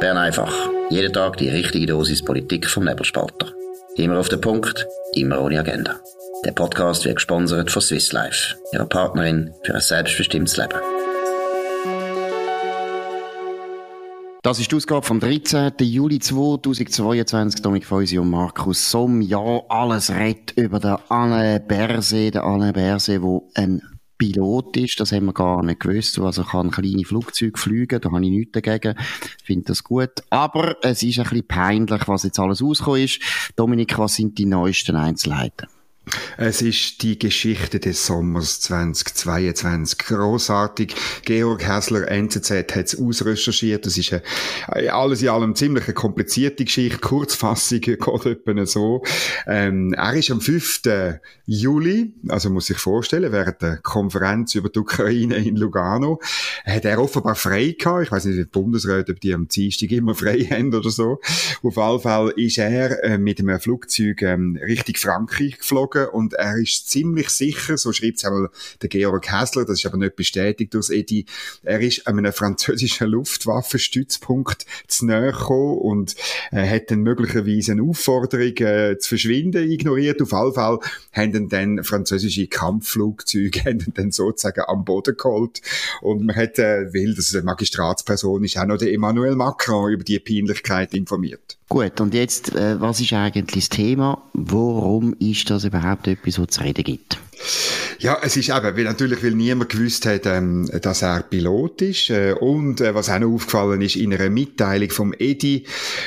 Bern einfach. Jeden Tag die richtige Dosis Politik vom Nebelspalter. Immer auf den Punkt, immer ohne Agenda. Der Podcast wird gesponsert von Swiss Life, ihrer Partnerin für ein selbstbestimmtes Leben. Das ist die Ausgabe vom 13. Juli 2022. Dominik Feusi und Markus Somm. Ja, alles redet über den Alain Berset. Der Alain Berset, der ein Pilot ist, das haben wir gar nicht gewusst. Also kann kleine Flugzeuge fliegen, da habe ich nichts dagegen. finde das gut. Aber es ist ein bisschen peinlich, was jetzt alles rausgekommen ist. Dominik, was sind die neuesten Einzelheiten? Es ist die Geschichte des Sommers 2022. Großartig. Georg Hässler, NZZ, hat es ausrecherchiert. Das ist eine, alles in allem ziemlich eine komplizierte Geschichte. Kurzfassung geht etwa so. Ähm, er ist am 5. Juli, also muss ich vorstellen, während der Konferenz über die Ukraine in Lugano, hat er offenbar frei gehabt. Ich weiß nicht, wie die Bundesräte, ob die am Dienstag immer frei haben oder so. Auf jeden Fall ist er äh, mit einem Flugzeug ähm, Richtung Frankreich geflogen geflogen und er ist ziemlich sicher, so schreibt es einmal der Georg Häsler, das ist aber nicht bestätigt durch Edi, er ist an einem französischen Luftwaffenstützpunkt zu näher gekommen und äh, hat dann möglicherweise eine Aufforderung äh, zu verschwinden ignoriert. Auf jeden Fall haben dann französische Kampfflugzeuge haben dann sozusagen am Boden geholt und man hat, äh, weil das eine Magistratsperson ist, auch noch der Emmanuel Macron über die Peinlichkeit informiert. Gut, und jetzt, äh, was ist eigentlich das Thema? Warum ist das überhaupt etwas, was zu reden gibt? Ja, es ist eben, weil natürlich, weil niemand gewusst hat, ähm, dass er Pilot ist. Äh, und äh, was auch noch aufgefallen ist, in einer Mitteilung vom Edi,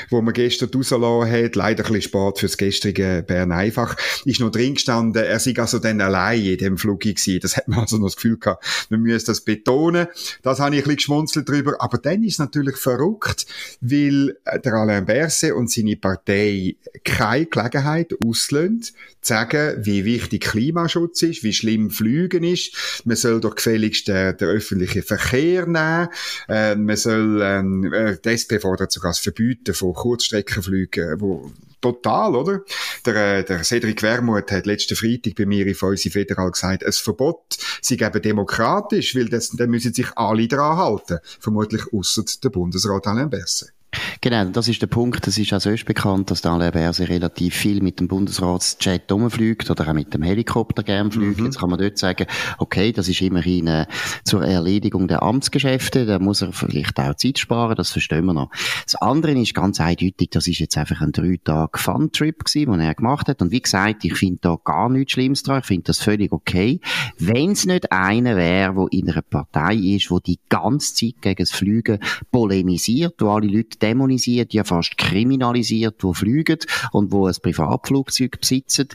wo man gestern rausgelassen hat, leider ein bisschen spät fürs gestrige Bern einfach, ist noch drin gestanden, er sei also dann allein in dem Flug gewesen. Das hat man also noch das Gefühl gehabt, man müsse das betonen. Das habe ich ein bisschen geschmunzelt drüber. Aber dann ist es natürlich verrückt, weil der Alain Berset und seine Partei keine Gelegenheit auslösen, zu sagen, wie wichtig Klimaschutz ist, wie schlimm Flügen ist. Man soll doch gefälligst den, den öffentlichen Verkehr nehmen. Äh, man soll, ähm, äh, die SP fordert sogar das Verbieten von Kurzstreckenflügen, wo total, oder? Der, äh, der Cedric Wermuth hat letzten Freitag bei mir in Feusi Federal gesagt, ein Verbot sie geben demokratisch, weil das, dann müssen sich alle daran halten. Vermutlich ausser der Bundesrat Alain Berset. Genau, das ist der Punkt. Es ist auch sonst bekannt, dass der Alain Berset relativ viel mit dem Bundesratsjet rumfliegt oder auch mit dem Helikopter gern fliegt. Mhm. Jetzt kann man dort sagen, okay, das ist immerhin äh, zur Erledigung der Amtsgeschäfte. Da muss er vielleicht auch Zeit sparen, das verstehen wir noch. Das andere ist ganz eindeutig, das ist jetzt einfach ein drei Tage Fun-Trip gewesen, den er gemacht hat. Und wie gesagt, ich finde da gar nichts Schlimmes dran. Ich finde das völlig okay. Wenn es nicht einer wäre, der in einer Partei ist, wo die ganze Zeit gegen das Fliegen polemisiert, wo alle Leute dämonisiert, ja fast kriminalisiert, die fliegen und wo ein Privatflugzeug besitzen.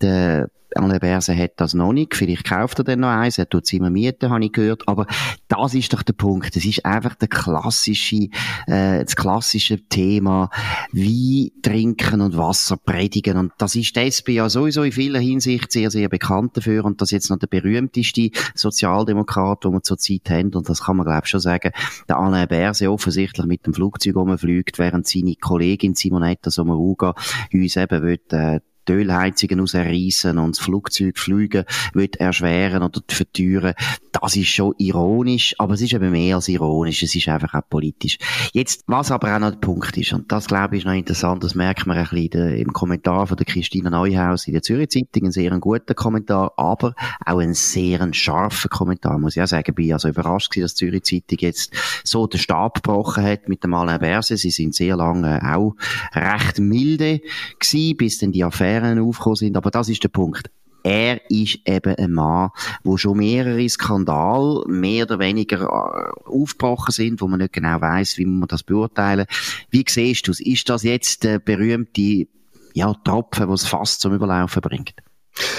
Der Alain Berset hat das noch nicht. Vielleicht kauft er dann noch eins. Er tut es immer mieten, habe ich gehört. Aber das ist doch der Punkt. Das ist einfach der klassische, äh, das klassische Thema. Wie trinken und Wasser predigen. Und das ist die ja sowieso in vieler Hinsicht sehr, sehr bekannt dafür. Und das jetzt noch der berühmteste Sozialdemokrat, den wir zurzeit haben. Und das kann man, glaube ich, schon sagen. Der Alain Berset offensichtlich mit dem Flugzeug rumfliegt, während seine Kollegin Simonetta Sommaruga uns eben will, äh, die Ölheizungen rausreißen und das Flugzeug fliegen wird erschweren oder verteuern. Das ist schon ironisch, aber es ist eben mehr als ironisch, es ist einfach auch politisch. Jetzt, was aber auch noch der Punkt ist, und das glaube ich ist noch interessant, das merkt man ein bisschen im Kommentar von der Christina Neuhaus in der Zürich Zeitung, ein sehr guter Kommentar, aber auch ein sehr scharfer Kommentar, muss ich auch sagen, bin also überrascht gewesen, dass die Zürich Zeitung jetzt so den Stab gebrochen hat mit dem Alain Berset. Sie sind sehr lange auch recht milde gewesen, bis dann die Affäre Affären aufgekommen sind. Aber das ist der Punkt. Er ist eben ein Mann, wo schon mehrere Skandale mehr oder weniger äh, aufgebrochen sind, wo man nicht genau weiß, wie man das beurteilen. Wie siehst du es? Ist das jetzt der berühmte ja, Tropfen, was fast zum Überlaufen bringt?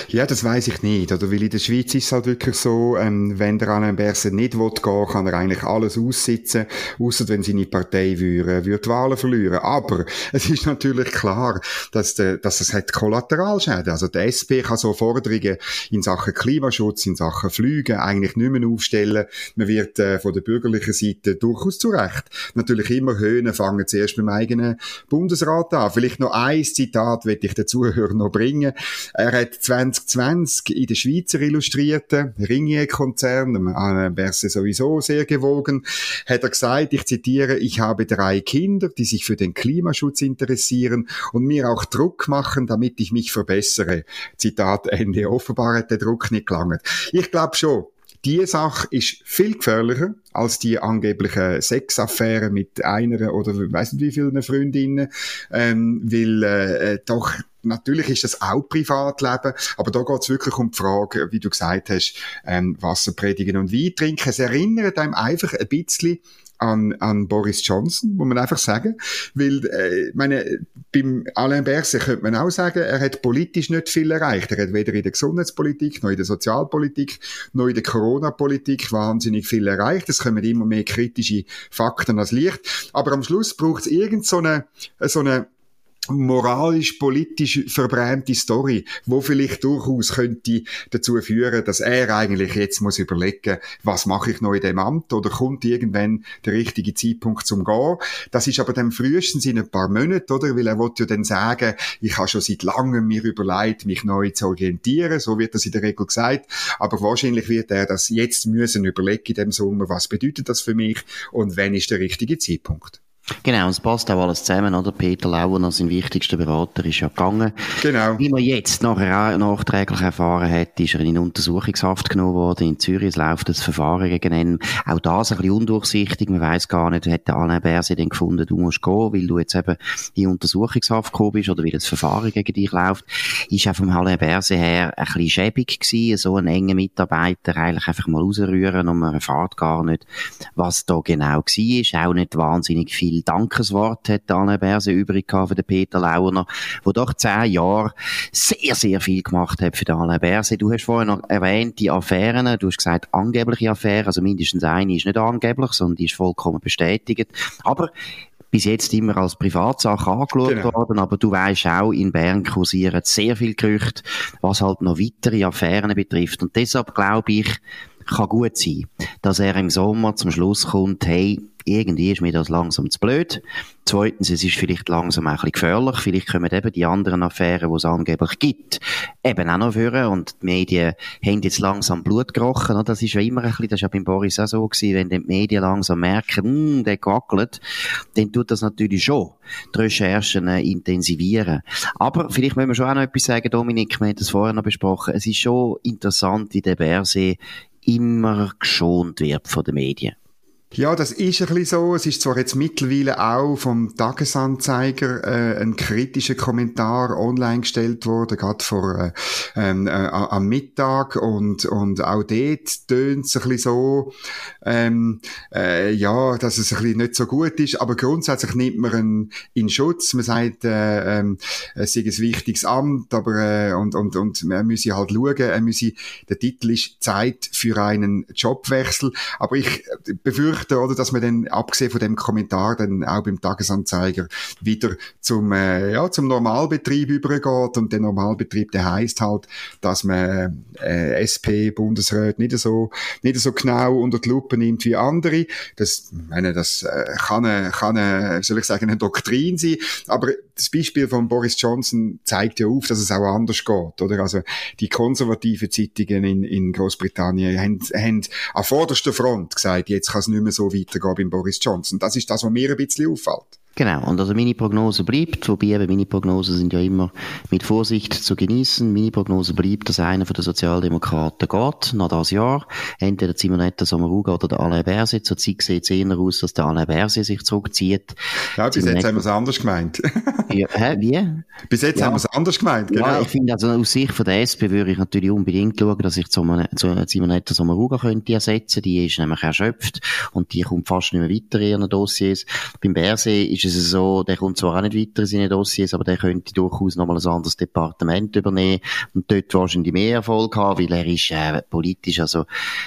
Ja, das weiß ich nicht. Oder weil in der Schweiz ist es halt wirklich so, ähm, wenn der Alain Berset nicht will gehen, kann er eigentlich alles aussitzen, außer wenn seine Partei würde, würde die Wahlen verlieren. Aber es ist natürlich klar, dass, der, dass es hat Kollateralschäden. Also der SP kann so Forderungen in Sachen Klimaschutz, in Sachen Flügen eigentlich nicht mehr aufstellen. Man wird äh, von der bürgerlichen Seite durchaus zu Recht natürlich immer Höhen fangen zuerst beim eigenen Bundesrat an. Vielleicht noch ein Zitat will ich den Zuhörern noch bringen. Er hat 2020 in der Schweizer Illustrierten, Ringier-Konzern, dem Alain Berset sowieso sehr gewogen, hat er gesagt, ich zitiere, ich habe drei Kinder, die sich für den Klimaschutz interessieren und mir auch Druck machen, damit ich mich verbessere. Zitat Ende. Offenbar hat der Druck nicht gelangt. Ich glaube schon, die Sache ist viel gefährlicher als die angebliche Sexaffäre mit einer oder weiß nicht wie vielen Freundinnen, ähm, weil äh, doch natürlich ist das auch Privatleben, aber da geht es wirklich um die Frage, wie du gesagt hast, ähm, Wasser predigen und Wein trinken. Es erinnert einem einfach ein bisschen an, an Boris Johnson, muss man einfach sagen. Weil, äh, meine, beim Alain Berset könnte man auch sagen, er hat politisch nicht viel erreicht. Er hat weder in der Gesundheitspolitik, noch in der Sozialpolitik, noch in der Corona-Politik wahnsinnig viel erreicht. Es kommen immer mehr kritische Fakten als Licht. Aber am Schluss braucht es irgend so eine, so eine moralisch, politisch verbrämte Story, wo vielleicht durchaus könnte dazu führen, dass er eigentlich jetzt muss überlegen, was mache ich noch in dem Amt oder kommt irgendwann der richtige Zeitpunkt zum Gehen. Das ist aber dann frühestens in ein paar Monaten, oder? Weil er wollte ja dann sagen, ich habe schon seit langem mir überlegt, mich neu zu orientieren. So wird das in der Regel gesagt. Aber wahrscheinlich wird er das jetzt müssen überlegen in dem Sommer, was bedeutet das für mich und wann ist der richtige Zeitpunkt. Genau, und es passt auch alles zusammen, oder? Peter Lauer, sein wichtigster Berater, ist ja gegangen. Genau. Wie man jetzt nachher nachträglich erfahren hat, ist er in Untersuchungshaft genommen worden in Zürich. Es läuft das Verfahren gegen ihn. Auch das ein bisschen undurchsichtig. Man weiß gar nicht, hat der Alain Berset denn gefunden, du musst gehen, weil du jetzt eben in Untersuchungshaft gekommen bist oder wie das Verfahren gegen dich läuft. Ist auch vom Alain Berset her ein bisschen schäbig gewesen, so einen engen Mitarbeiter eigentlich einfach mal rausrühren und man erfahrt gar nicht, was da genau war. Auch nicht wahnsinnig viel viel Dankeswort hat Anne Berse übrig gehabt für den Peter Launer, wo doch zehn Jahre sehr, sehr viel gemacht hat für den Alain Berse. Du hast vorhin noch erwähnt, die Affären, du hast gesagt, angebliche Affären, also mindestens eine ist nicht angeblich, sondern die ist vollkommen bestätigt. Aber bis jetzt immer als Privatsache angeschaut genau. worden, aber du weißt auch, in Bern kursieren sehr viel Gerüchte, was halt noch weitere Affären betrifft. Und deshalb glaube ich, kann gut sein, dass er im Sommer zum Schluss kommt, hey, irgendwie ist mir das langsam zu blöd. Zweitens, es ist vielleicht langsam ein bisschen gefährlich. Vielleicht kommen eben die anderen Affären, die es angeblich gibt, eben auch noch führen. Und die Medien haben jetzt langsam Blut gerochen. Das ist ja immer ein bisschen, das ist ja beim Boris auch so gewesen, wenn die Medien langsam merken, hm, der gackelt, dann tut das natürlich schon die Recherchen äh, intensivieren. Aber vielleicht müssen wir schon auch noch etwas sagen, Dominik, wir haben das vorher noch besprochen. Es ist schon interessant, wie der Bärsee immer geschont wird von den Medien. Ja, das ist ein bisschen so. Es ist zwar jetzt mittlerweile auch vom Tagesanzeiger äh, ein kritischer Kommentar online gestellt worden, gerade vor äh, ähm, äh, am Mittag und und auch dort tönt es ein bisschen so, ähm, äh, ja, dass es ein bisschen nicht so gut ist. Aber grundsätzlich nimmt man ihn in Schutz. Man sagt, äh, äh, es sei ein wichtiges Amt, aber äh, und und und man müsse halt schauen. Er müsse, der Titel ist Zeit für einen Jobwechsel. Aber ich befürchte möchten, oder, dass man dann, abgesehen von dem Kommentar, dann auch beim Tagesanzeiger wieder zum, äh, ja, zum Normalbetrieb übergeht. Und der Normalbetrieb, der heißt halt, dass man, äh, SP, Bundesrat nicht so, nicht so genau unter die Lupe nimmt wie andere. Das, meine, das äh, kann eine, kann eine, soll ich sagen, eine Doktrin sein. Aber das Beispiel von Boris Johnson zeigt ja auf, dass es auch anders geht, oder? Also, die konservativen Zeitungen in, in Großbritannien haben, haben an vorderster Front gesagt, jetzt kann es nicht mehr so weitergehen beim Boris Johnson. Das ist das, was mir ein bisschen auffällt. Genau, und also meine Prognose bleibt, wobei eben meine Prognosen sind ja immer mit Vorsicht zu genießen. Meine Prognose bleibt, dass einer von den Sozialdemokraten geht, nach das Jahr. Entweder Simonetta Sommaruga oder der Alain Berset. Zur Zeit sieht es eher aus, dass der Alain Berset sich zurückzieht. Ja, bis Simonetta... jetzt haben wir es anders gemeint. ja, hä, wie? Bis jetzt ja. haben wir es anders gemeint, genau. Ja, ich finde, also aus Sicht von der SP würde ich natürlich unbedingt schauen, dass ich Simonetta Sommaruga könnte ersetzen. Die ist nämlich erschöpft und die kommt fast nicht mehr weiter in ihren Dossiers. Beim Berset ist ist es so, der kommt zwar auch nicht weiter in seine Dossiers, aber der könnte durchaus nochmal ein anderes Departement übernehmen und dort wahrscheinlich mehr Erfolg haben, weil er ist äh, politisch, also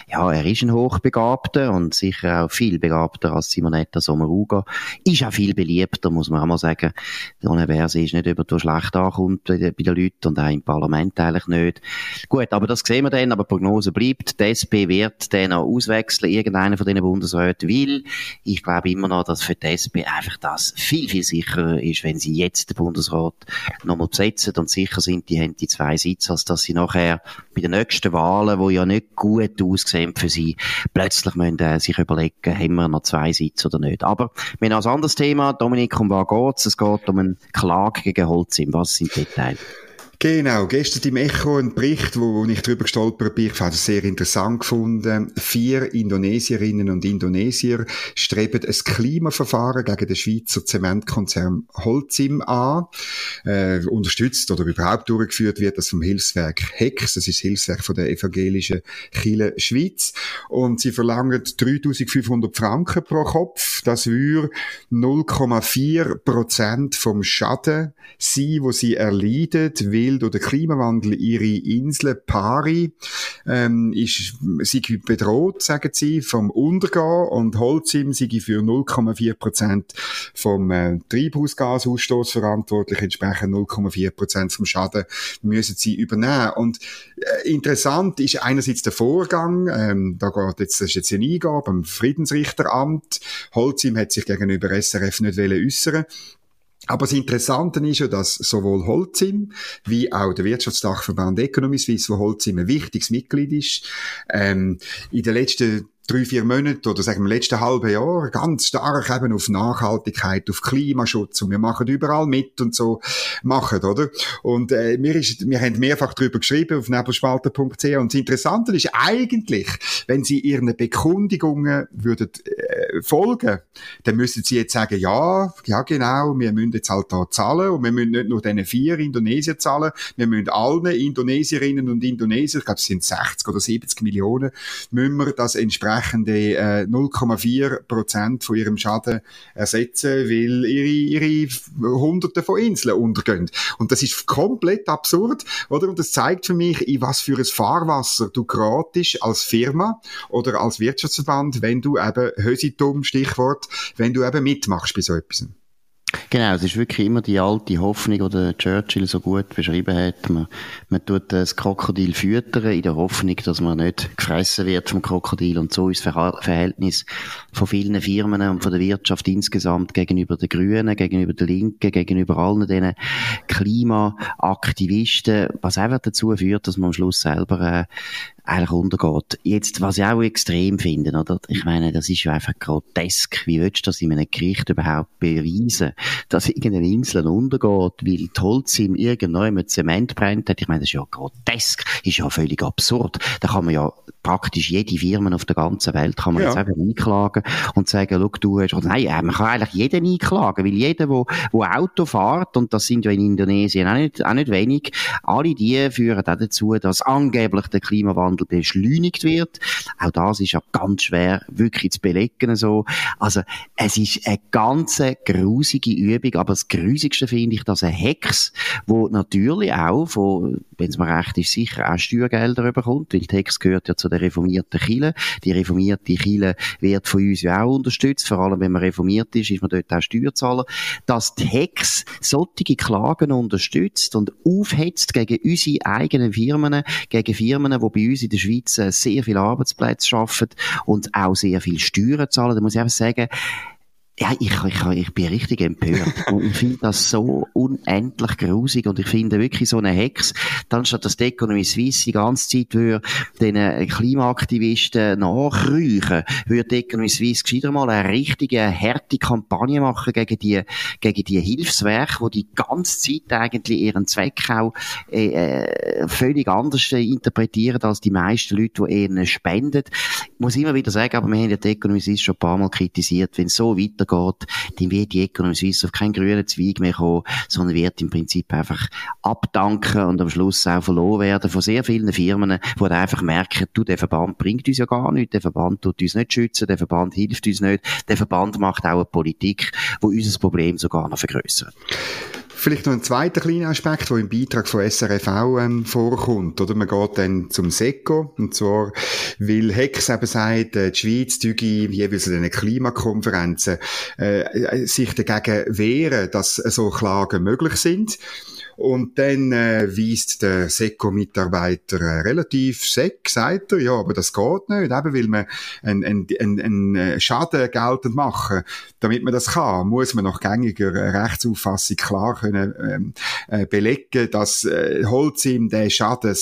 ja, er ist ein Hochbegabter und sicher auch viel begabter als Simonetta Sommaruga. Ist auch viel beliebter, muss man auch mal sagen. Dona Verse ist nicht über die schlecht ankommt bei den, bei den Leuten und auch im Parlament eigentlich nicht. Gut, aber das sehen wir dann, aber die Prognose bleibt. Die SP wird den noch auswechseln, irgendeiner von diesen Bundesräten, weil ich glaube immer noch, dass für die SP einfach das es viel, viel sicherer ist, wenn sie jetzt den Bundesrat nochmal besetzen und sicher sind, die haben die zwei Sitze, als dass sie nachher bei den nächsten Wahlen, wo ja nicht gut aussehen für sie, plötzlich müssen äh, sich überlegen, haben wir noch zwei Sitze oder nicht. Aber wir haben ein anderes Thema. Dominik, um was geht's? Es geht um eine Klage gegen Holzim. Was sind die Details? Genau, gestern im Echo ein Bericht, wo ich drüber gestolpert bin, ich fand es sehr interessant gefunden. Vier Indonesierinnen und Indonesier streben ein Klimaverfahren gegen den Schweizer Zementkonzern Holcim an. Äh, unterstützt oder überhaupt durchgeführt wird das vom Hilfswerk Hex, das ist das Hilfswerk von der evangelischen Kirche Schweiz. Und sie verlangen 3500 Franken pro Kopf. Das würde 0,4 Prozent vom Schaden sein, wo sie erleiden, weil durch den Klimawandel ihre Insel Pari ähm, ist, sie bedroht, sagen sie, vom Untergehen und Holzim sei für 0,4 Prozent vom äh, Treibhausgasausstoß verantwortlich, entsprechend 0,4 Prozent vom Schaden müssen sie übernehmen. Und äh, interessant ist einerseits der Vorgang, ähm, da geht jetzt, das ist jetzt eine Eingabe am Friedensrichteramt. Holzim hat sich gegenüber SRF nicht äußern aber das Interessante ist ja, dass sowohl Holzim wie auch der Wirtschaftsdachverband Economy Suisse, wo Holzim ein wichtiges Mitglied ist, ähm, in den letzten drei, vier Monate oder sagen wir letzten halben Jahr ganz stark eben auf Nachhaltigkeit, auf Klimaschutz und wir machen überall mit und so machen, oder? Und äh, mir ist, wir haben mehrfach darüber geschrieben auf nebelspalter.ch und das Interessante ist eigentlich, wenn Sie Ihren Bekundigungen würden folgen, dann müssen Sie jetzt sagen, ja, ja genau, wir müssen jetzt halt da zahlen und wir müssen nicht nur diesen vier Indonesier zahlen, wir müssen allen Indonesierinnen und Indonesier, ich glaube es sind 60 oder 70 Millionen, müssen wir das entsprechend entsprechende äh, 0,4 Prozent von ihrem Schaden ersetzen, weil ihre, ihre Hunderte von Inseln untergehen. Und das ist komplett absurd, oder? Und das zeigt für mich, in was für ein Fahrwasser du gratis als Firma oder als Wirtschaftsverband, wenn du eben Hösitum, Stichwort, wenn du eben mitmachst bei so etwas. Genau, es ist wirklich immer die alte Hoffnung, die Churchill so gut beschrieben hat. Man, man tut das Krokodil füttern in der Hoffnung, dass man nicht gefressen wird vom Krokodil. Und so ist das Verhältnis von vielen Firmen und von der Wirtschaft insgesamt gegenüber den Grünen, gegenüber den Linken, gegenüber allen diesen Klimaaktivisten, was einfach dazu führt, dass man am Schluss selber äh, eigentlich untergeht. Jetzt, was ich auch extrem finde, oder? Ich meine, das ist ja einfach grotesk. Wie willst du das in einem Gericht überhaupt beweisen, dass irgendeine Insel untergeht, weil die Holz im irgendeinem Zement brennt hat? Ich meine, das ist ja grotesk. Ist ja völlig absurd. Da kann man ja praktisch jede Firma auf der ganzen Welt kann man ja. jetzt einfach einklagen und sagen, schau, du hast, nein, man kann eigentlich jeden einklagen, weil jeder, wo, wo Auto fährt, und das sind ja in Indonesien auch nicht, auch nicht wenig, alle die führen auch dazu, dass angeblich der Klimawandel beschleunigt wird. Auch das ist ja ganz schwer wirklich zu belegen. So. Also es ist eine ganz grusige Übung, aber das Grusigste finde ich, dass ein Hex, wo natürlich auch, wenn es mir recht ist, sicher auch Steuergelder bekommt, weil die Hex gehört ja zu der reformierten Kille. Die reformierte Kille wird von uns ja auch unterstützt, vor allem wenn man reformiert ist, ist man dort auch Steuerzahler, dass die Hex solche Klagen unterstützt und aufhetzt gegen unsere eigenen Firmen, gegen Firmen, die bei uns in der Schweiz sehr viele Arbeitsplätze schaffen und auch sehr viel Steuern zahlen. Da muss ich einfach sagen, ja, ich, ich, ich bin richtig empört. und ich finde das so unendlich grusig. Und ich finde wirklich so eine Hex, dann statt dass die Economy Suisse die ganze Zeit würde den Klimaaktivisten nachrüchen, würde die Economy Suisse gescheiter mal eine richtige, harte Kampagne machen gegen die, gegen die Hilfswerke, die die ganze Zeit eigentlich ihren Zweck auch äh, äh völlig anders interpretieren als die meisten Leute, die ihnen spenden. Ich muss immer wieder sagen, aber wir haben ja die Economy Suisse schon ein paar Mal kritisiert, wenn es so weiter weitergeht, dann wird die Economy Suisse auf keinen grünen Zweig mehr kommen, sondern wird im Prinzip einfach abdanken und am Schluss auch verloren werden von sehr vielen Firmen, die einfach merken, du, der Verband bringt uns ja gar nichts, der Verband tut uns nicht schützen, der Verband hilft uns nicht, der Verband macht auch eine Politik, die unser Problem sogar noch vergrößert. Vielleicht noch ein zweiter kleiner Aspekt, der im Beitrag von SRF auch ähm, vorkommt. Oder man geht dann zum SECO, und zwar, weil Hex eben sagt, äh, die Schweiz tüge jeweils an den Klimakonferenzen äh, sich dagegen wehren, dass so Klagen möglich sind. Und dann äh, weist der Seko-Mitarbeiter äh, relativ seck, sagt er, ja, aber das geht nicht, eben weil man einen ein, ein, ein äh, Schaden geltend machen. Damit man das kann, muss man nach gängiger Rechtsauffassung klar können ähm, äh, belegen, dass äh, Holz ihm den Schaden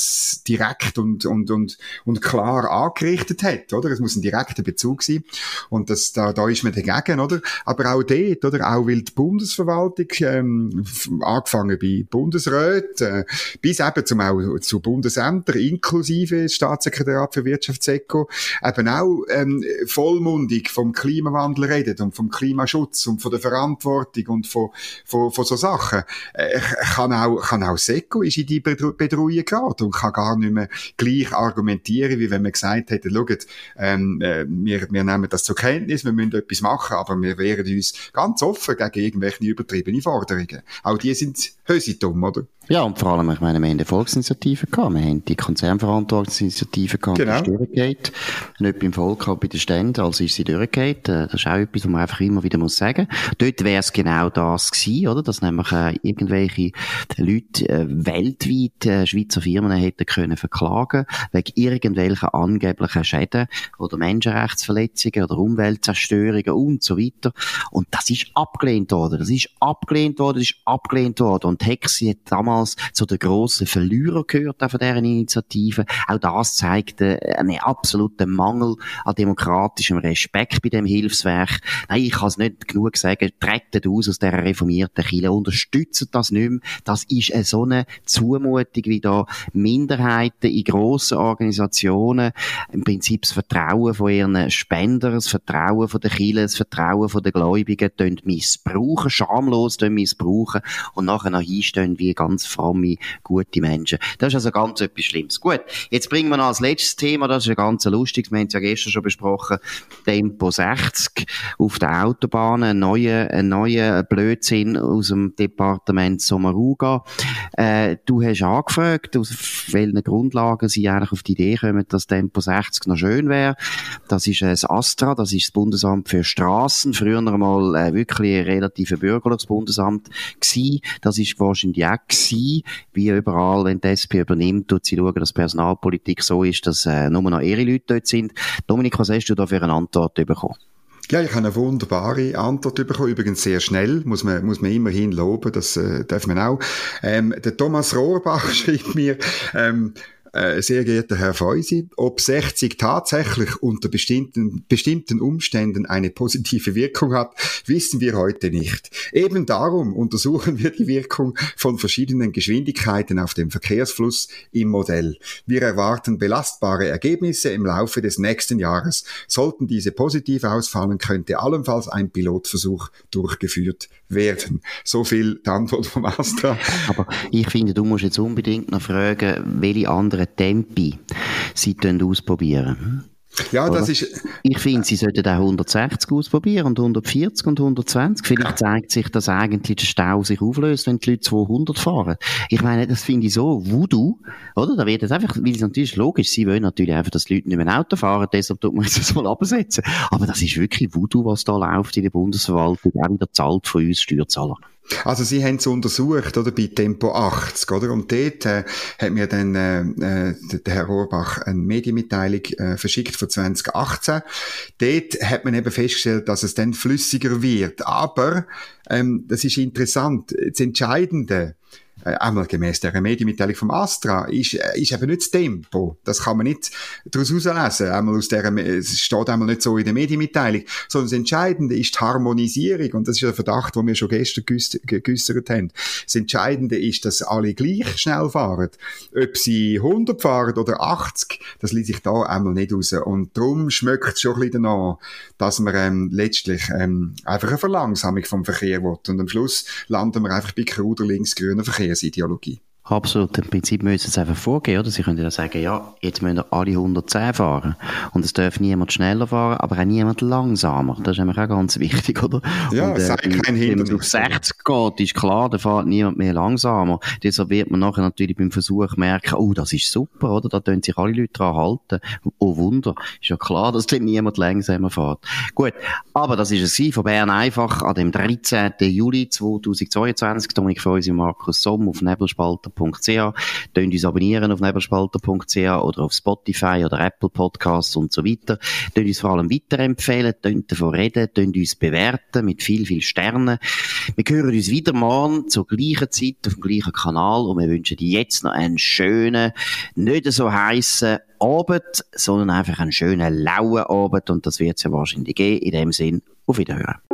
direkt und, und, und, und klar angerichtet hat, oder? Es muss ein direkter Bezug sein. Und das, da, da ist man dagegen, oder? Aber auch dort, oder? Auch weil die Bundesverwaltung, ähm, angefangen bei Bundesräten, bis eben zum auch zu Bundesämtern, inklusive Staatssekretariat für Wirtschaftseko, eben auch ähm, vollmundig vom Klimawandel redet und vom Klimaschutz und von der Verantwortung und von, von, von so Sachen. Äh, kann auch, kann auch Seko ist in die Bedrohung geraten und kann gar nicht mehr gleich argumentieren, wie wenn man gesagt hätte, schaut, ähm, äh, wir, wir nehmen das zur Kenntnis, wir müssen etwas machen, aber wir wehren uns ganz offen gegen irgendwelche übertriebene Forderungen. Auch die sind hösitum, oder? Ja, und vor allem, ich meine, wir haben die Volksinitiative gehabt, wir haben die Konzernverantwortungsinitiative gehabt, genau. die ist durchgeht. Nicht beim Volk, aber bei den Ständen, also ist sie durchgeht. Äh, das ist auch etwas, was man einfach immer wieder muss sagen. Dort wäre es genau das gewesen, oder? Dass nämlich äh, irgendwelche Leute äh, weltweit äh, Schweizer Firmen hätten können verklagen wegen irgendwelchen angeblichen Schäden oder Menschenrechtsverletzungen oder Umweltzerstörungen und so weiter. Und das ist abgelehnt worden. Das ist abgelehnt worden, das ist abgelehnt worden. Und Hexi hat damals damals zu den grossen Verlierern gehört von dieser Initiative. Auch das zeigt äh, einen absoluten Mangel an demokratischem Respekt bei dem Hilfswerk. Nein, ich kann es nicht genug sagen, tretet aus aus dieser reformierten Kirche, unterstützt das nicht mehr. Das ist eine so eine Zumutung, wie da Minderheiten in grossen Organisationen im Prinzip das Vertrauen von ihren Spendern, das Vertrauen von der Kirche, das Vertrauen von den Gläubigen missbrauchen, schamlos missbrauchen und nachher noch hinstehen wie ganz fromme, gute Menschen. Das ist also ganz etwas Schlimmes. Gut, jetzt bringen wir noch als letztes Thema, das ist ein ganz lustiges, wir haben es ja gestern schon besprochen, Tempo 60 auf der Autobahn, ein neuer, ein neuer Blödsinn aus dem Departement Sommaruga. Äh, du hast angefragt, aus welchen Grundlagen sie eigentlich auf die Idee kommen, dass Tempo 60 noch schön wäre. Das ist das Astra, das ist das Bundesamt für Straßen, früher einmal äh, wirklich ein relativ bürgerliches Bundesamt gewesen. Das ist wahrscheinlich auch sein. Wie überall, wenn die SP übernimmt, tut sie schauen, dass Personalpolitik so ist, dass äh, nur noch ihre Leute dort sind. Dominik, was hast du da für eine Antwort bekommen? Ja, ich habe eine wunderbare Antwort bekommen, übrigens sehr schnell, muss man, muss man immerhin loben, das äh, darf man auch. Ähm, der Thomas Rohrbach schreibt mir, ähm, äh, sehr geehrter Herr Feusi, ob 60 tatsächlich unter bestimmten, bestimmten Umständen eine positive Wirkung hat, wissen wir heute nicht. Eben darum untersuchen wir die Wirkung von verschiedenen Geschwindigkeiten auf dem Verkehrsfluss im Modell. Wir erwarten belastbare Ergebnisse im Laufe des nächsten Jahres. Sollten diese positiv ausfallen, könnte allenfalls ein Pilotversuch durchgeführt werden. So viel die Antwort vom Astra. Aber ich finde, du musst jetzt unbedingt noch fragen, welche anderen anderen Tempi sie ausprobieren. Ja, das ist. Ich finde, sie sollten auch 160 ausprobieren und 140 und 120. Vielleicht zeigt sich, dass eigentlich der Stau sich auflöst, wenn die Leute 200 fahren. Ich meine, das finde ich so Voodoo, oder? Da wird es einfach, weil es natürlich logisch, sie wollen natürlich einfach, dass die Leute nicht mehr Auto fahren, deshalb tut man das mal absetzen. Aber das ist wirklich Voodoo, was da läuft in der Bundesverwaltung, auch wieder zahlt von uns Steuerzahlern. Also Sie haben es untersucht, oder, bei Tempo 80, oder? Und dort äh, hat mir dann äh, äh, der Herr Rohrbach eine Medienmitteilung äh, verschickt von 2018. Dort hat man eben festgestellt, dass es dann flüssiger wird. Aber ähm, das ist interessant. Das Entscheidende einmal gemäß der Medienmitteilung vom Astra, ist, äh, ist eben nicht das Tempo. Das kann man nicht daraus herauslesen. Einmal aus der, es steht einmal nicht so in der Medienmitteilung. Sondern das Entscheidende ist die Harmonisierung. Und das ist ein Verdacht, den wir schon gestern geäussert haben. Das Entscheidende ist, dass alle gleich schnell fahren. Ob sie 100 fahren oder 80, das liegt sich da einmal nicht raus. Und darum schmeckt es schon ein bisschen danach, dass man ähm, letztlich ähm, einfach eine Verlangsamung vom Verkehr will. Und am Schluss landen wir einfach bei Kruder links grüner Verkehr. Verkehrsideologie. Absolut. Im Prinzip müssen sie einfach vorgehen, oder? Sie können ja sagen, ja, jetzt müssen wir alle 110 fahren. Und es darf niemand schneller fahren, aber auch niemand langsamer. Das ist nämlich auch ganz wichtig, oder? Ja, und, äh, sei kein Hindernis. Wenn es auf 60 geht, ist klar, da fährt niemand mehr langsamer. Deshalb wird man nachher natürlich beim Versuch merken, oh, das ist super, oder? Da tun sich alle Leute dran halten. Oh, Wunder. Ist ja klar, dass dann niemand langsamer fährt. Gut. Aber das ist es von Bern einfach an dem 13. Juli 2022. Dominik Freusi und Markus Somm auf Nebelspalter nebelspalter.ch. Könnt uns abonnieren auf nebelspalter.ch oder auf Spotify oder Apple Podcasts und so weiter. Könnt uns vor allem weiterempfehlen, könnt davon reden, könnt uns bewerten mit viel, viel Sternen. Wir hören uns wieder morgen zur gleichen Zeit auf dem gleichen Kanal und wir wünschen dir jetzt noch einen schönen, nicht so heißen Abend, sondern einfach einen schönen lauen Abend und das wird es ja wahrscheinlich geben. In dem Sinn, auf Wiederhören.